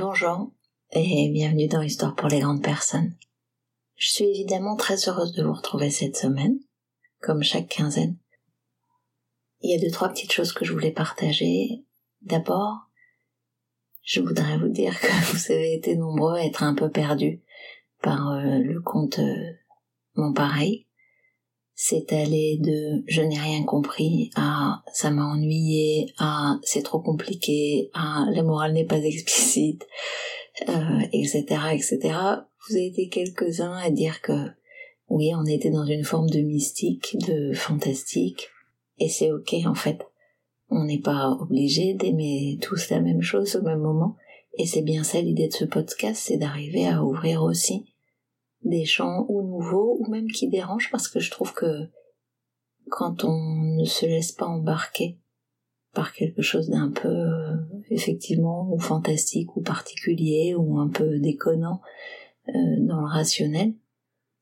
Bonjour et bienvenue dans Histoire pour les grandes personnes. Je suis évidemment très heureuse de vous retrouver cette semaine, comme chaque quinzaine. Il y a deux, trois petites choses que je voulais partager. D'abord, je voudrais vous dire que vous avez été nombreux à être un peu perdus par euh, le compte euh, Mon Pareil. C'est allé de je n'ai rien compris à ça m'a ennuyé à c'est trop compliqué à la morale n'est pas explicite euh, etc., etc. Vous avez été quelques-uns à dire que oui, on était dans une forme de mystique, de fantastique, et c'est ok en fait. On n'est pas obligé d'aimer tous la même chose au même moment, et c'est bien ça l'idée de ce podcast, c'est d'arriver à ouvrir aussi des champs ou nouveaux ou même qui dérangent parce que je trouve que quand on ne se laisse pas embarquer par quelque chose d'un peu euh, effectivement ou fantastique ou particulier ou un peu déconnant euh, dans le rationnel,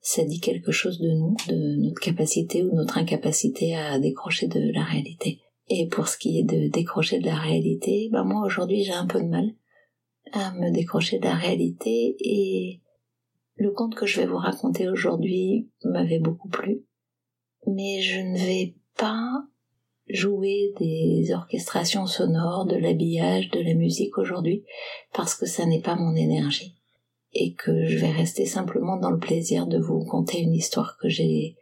ça dit quelque chose de nous, de notre capacité ou notre incapacité à décrocher de la réalité. Et pour ce qui est de décrocher de la réalité, ben moi aujourd'hui j'ai un peu de mal à me décrocher de la réalité et le conte que je vais vous raconter aujourd'hui m'avait beaucoup plu, mais je ne vais pas jouer des orchestrations sonores, de l'habillage, de la musique aujourd'hui, parce que ça n'est pas mon énergie. Et que je vais rester simplement dans le plaisir de vous conter une histoire que j'ai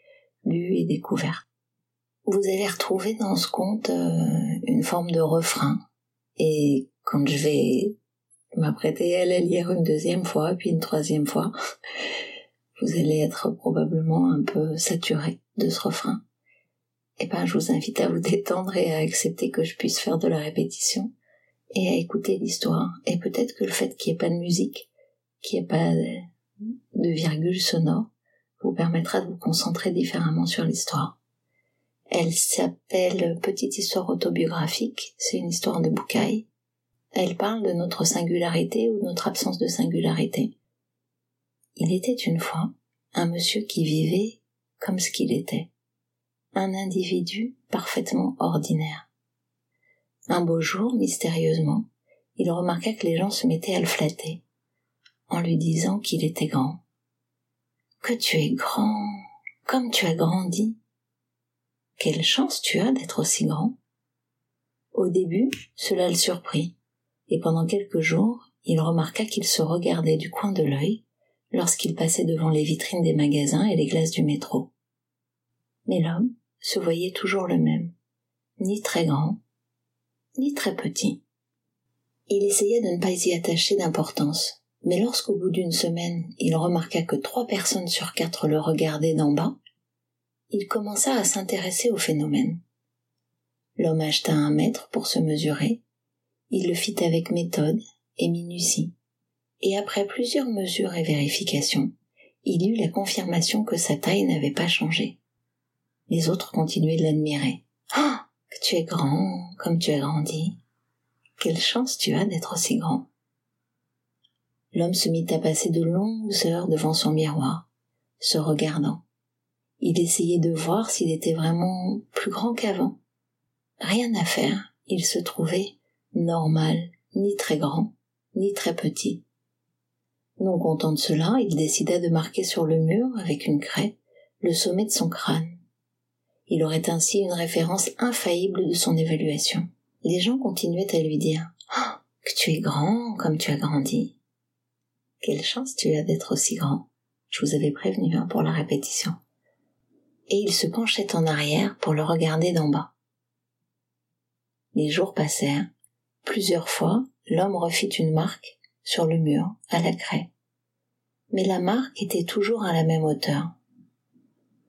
lue et découverte. Vous allez retrouver dans ce conte euh, une forme de refrain. Et quand je vais m'apprêter à la lire une deuxième fois, puis une troisième fois, vous allez être probablement un peu saturé de ce refrain eh ben, je vous invite à vous détendre et à accepter que je puisse faire de la répétition et à écouter l'histoire. Et peut-être que le fait qu'il n'y ait pas de musique, qu'il n'y ait pas de virgule sonore, vous permettra de vous concentrer différemment sur l'histoire. Elle s'appelle Petite histoire autobiographique, c'est une histoire de boucaille. Elle parle de notre singularité ou de notre absence de singularité. Il était une fois un monsieur qui vivait comme ce qu'il était un individu parfaitement ordinaire. Un beau jour, mystérieusement, il remarqua que les gens se mettaient à le flatter, en lui disant qu'il était grand. Que tu es grand, comme tu as grandi. Quelle chance tu as d'être aussi grand. Au début, cela le surprit, et pendant quelques jours, il remarqua qu'il se regardait du coin de l'œil lorsqu'il passait devant les vitrines des magasins et les glaces du métro. Mais l'homme, se voyait toujours le même, ni très grand, ni très petit. Il essaya de ne pas y attacher d'importance, mais lorsqu'au bout d'une semaine il remarqua que trois personnes sur quatre le regardaient d'en bas, il commença à s'intéresser au phénomène. L'homme acheta un mètre pour se mesurer, il le fit avec méthode et minutie, et après plusieurs mesures et vérifications, il eut la confirmation que sa taille n'avait pas changé. Les autres continuaient de l'admirer. Ah, que tu es grand, comme tu as grandi. Quelle chance tu as d'être aussi grand. L'homme se mit à passer de longues heures devant son miroir, se regardant. Il essayait de voir s'il était vraiment plus grand qu'avant. Rien à faire, il se trouvait normal, ni très grand, ni très petit. Non content de cela, il décida de marquer sur le mur, avec une craie, le sommet de son crâne. Il aurait ainsi une référence infaillible de son évaluation. Les gens continuaient à lui dire oh, que tu es grand comme tu as grandi. Quelle chance tu as d'être aussi grand. Je vous avais prévenu hein, pour la répétition. Et il se penchait en arrière pour le regarder d'en bas. Les jours passèrent. Plusieurs fois, l'homme refit une marque sur le mur, à la craie. Mais la marque était toujours à la même hauteur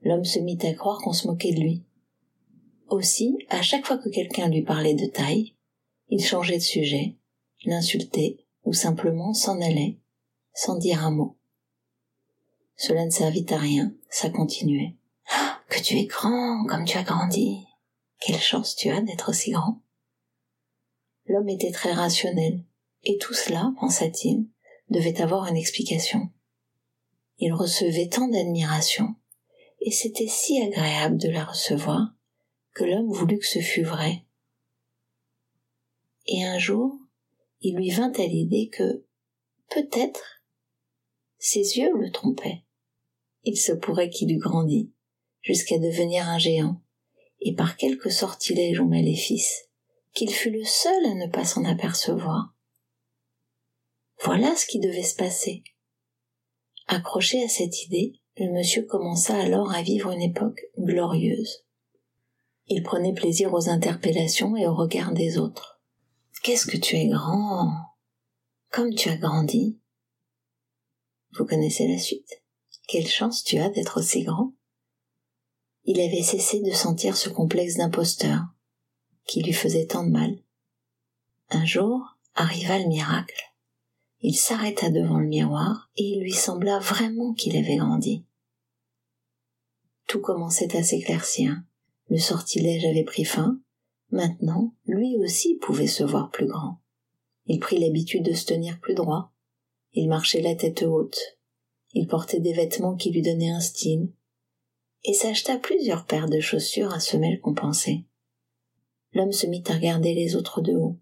l'homme se mit à croire qu'on se moquait de lui. Aussi, à chaque fois que quelqu'un lui parlait de taille, il changeait de sujet, l'insultait ou simplement s'en allait, sans dire un mot. Cela ne servit à rien, ça continuait. Ah, que tu es grand, comme tu as grandi. Quelle chance tu as d'être aussi grand. L'homme était très rationnel, et tout cela, pensa-t-il, devait avoir une explication. Il recevait tant d'admiration, et c'était si agréable de la recevoir que l'homme voulut que ce fût vrai. Et un jour, il lui vint à l'idée que peut-être, ses yeux le trompaient. Il se pourrait qu'il eût grandi, jusqu'à devenir un géant, et par quelque sortilège ou maléfice, qu'il fût le seul à ne pas s'en apercevoir. Voilà ce qui devait se passer. Accroché à cette idée, le monsieur commença alors à vivre une époque glorieuse. Il prenait plaisir aux interpellations et aux regards des autres. Qu'est-ce que tu es grand Comme tu as grandi Vous connaissez la suite Quelle chance tu as d'être aussi grand Il avait cessé de sentir ce complexe d'imposteur qui lui faisait tant de mal. Un jour arriva le miracle. Il s'arrêta devant le miroir et il lui sembla vraiment qu'il avait grandi. Tout commençait à s'éclaircir. Le sortilège avait pris fin. Maintenant, lui aussi pouvait se voir plus grand. Il prit l'habitude de se tenir plus droit. Il marchait la tête haute. Il portait des vêtements qui lui donnaient un style. Et s'acheta plusieurs paires de chaussures à semelles compensées. L'homme se mit à regarder les autres de haut.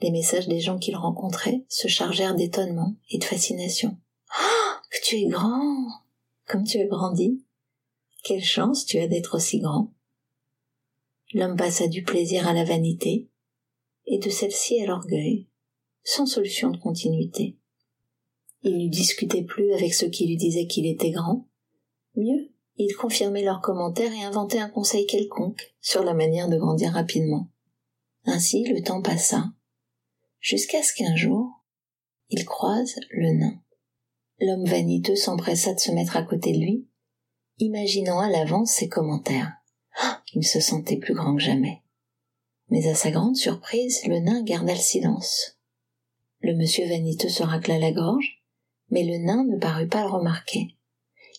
Les messages des gens qu'il rencontrait se chargèrent d'étonnement et de fascination. Ah, que tu es grand! Comme tu as grandi! Quelle chance tu as d'être aussi grand! L'homme passa du plaisir à la vanité, et de celle-ci à l'orgueil, sans solution de continuité. Il ne discutait plus avec ceux qui lui disaient qu'il était grand. Mieux, il confirmait leurs commentaires et inventait un conseil quelconque sur la manière de grandir rapidement. Ainsi le temps passa, jusqu'à ce qu'un jour, il croise le nain. L'homme vaniteux s'empressa de se mettre à côté de lui, imaginant à l'avance ses commentaires. Ah, il se sentait plus grand que jamais. Mais à sa grande surprise, le nain garda le silence. Le monsieur vaniteux se racla la gorge, mais le nain ne parut pas le remarquer.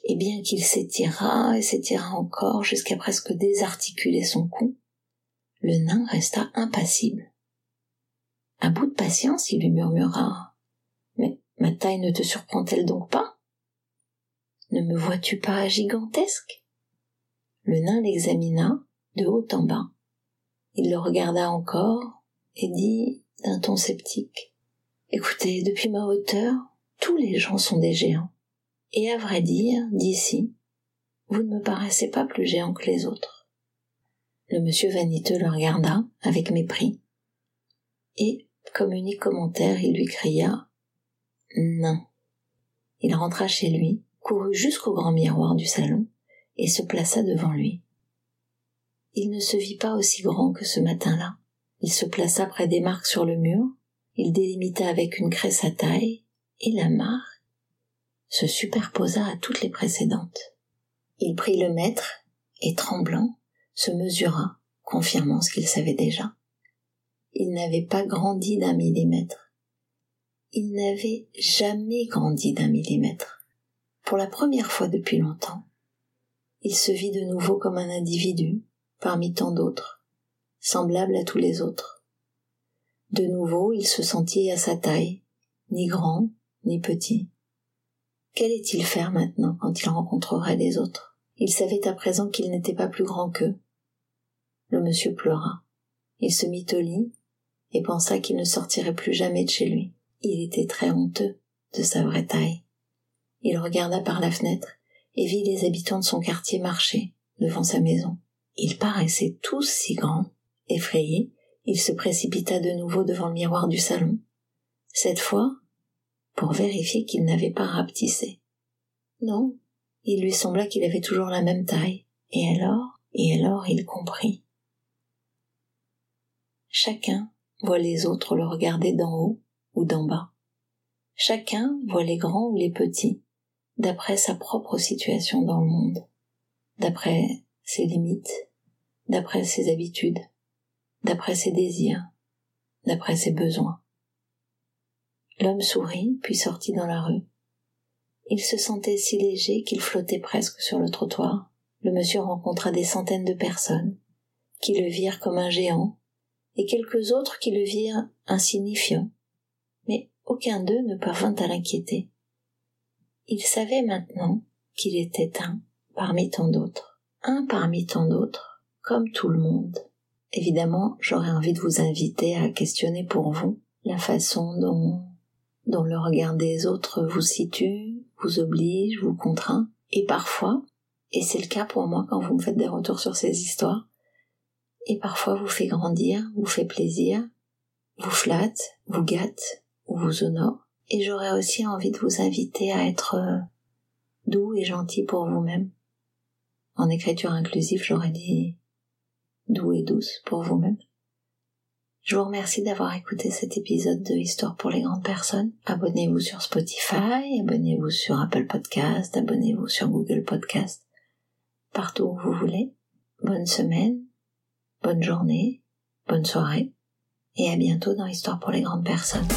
Et bien qu'il s'étira et s'étira encore jusqu'à presque désarticuler son cou, le nain resta impassible. À bout de patience, il lui murmura. Mais ma taille ne te surprend-elle donc pas? Ne me vois-tu pas gigantesque? Le nain l'examina de haut en bas. Il le regarda encore et dit d'un ton sceptique. Écoutez, depuis ma hauteur, tous les gens sont des géants. Et à vrai dire, d'ici, vous ne me paraissez pas plus géant que les autres. Le monsieur vaniteux le regarda avec mépris et comme unique commentaire, il lui cria Nain. Il rentra chez lui, courut jusqu'au grand miroir du salon et se plaça devant lui. Il ne se vit pas aussi grand que ce matin-là. Il se plaça près des marques sur le mur, il délimita avec une craie sa taille, et la marque se superposa à toutes les précédentes. Il prit le mètre, et tremblant, se mesura, confirmant ce qu'il savait déjà il n'avait pas grandi d'un millimètre. Il n'avait jamais grandi d'un millimètre. Pour la première fois depuis longtemps, il se vit de nouveau comme un individu, parmi tant d'autres, semblable à tous les autres. De nouveau, il se sentit à sa taille, ni grand, ni petit. Qu'allait-il faire maintenant quand il rencontrerait les autres? Il savait à présent qu'il n'était pas plus grand qu'eux. Le monsieur pleura. Il se mit au lit, et pensa qu'il ne sortirait plus jamais de chez lui. Il était très honteux de sa vraie taille. Il regarda par la fenêtre et vit les habitants de son quartier marcher devant sa maison. Ils paraissaient tous si grands. Effrayé, il se précipita de nouveau devant le miroir du salon. Cette fois, pour vérifier qu'il n'avait pas rapetissé. Non, il lui sembla qu'il avait toujours la même taille. Et alors, et alors il comprit. Chacun voit les autres le regarder d'en haut ou d'en bas. Chacun voit les grands ou les petits d'après sa propre situation dans le monde, d'après ses limites, d'après ses habitudes, d'après ses désirs, d'après ses besoins. L'homme sourit, puis sortit dans la rue. Il se sentait si léger qu'il flottait presque sur le trottoir. Le monsieur rencontra des centaines de personnes, qui le virent comme un géant, et quelques autres qui le virent insignifiant, mais aucun d'eux ne parvint à l'inquiéter. Il savait maintenant qu'il était un parmi tant d'autres, un parmi tant d'autres, comme tout le monde. Évidemment, j'aurais envie de vous inviter à questionner pour vous la façon dont dont le regard des autres vous situe, vous oblige, vous contraint, et parfois, et c'est le cas pour moi quand vous me faites des retours sur ces histoires, et parfois vous fait grandir, vous fait plaisir, vous flatte, vous gâte ou vous honore. Et j'aurais aussi envie de vous inviter à être euh, doux et gentil pour vous-même. En écriture inclusive, j'aurais dit doux et douce pour vous-même. Je vous remercie d'avoir écouté cet épisode de Histoire pour les grandes personnes. Abonnez-vous sur Spotify, abonnez-vous sur Apple Podcast, abonnez-vous sur Google Podcast, partout où vous voulez. Bonne semaine, bonne journée, bonne soirée, et à bientôt dans Histoire pour les grandes personnes.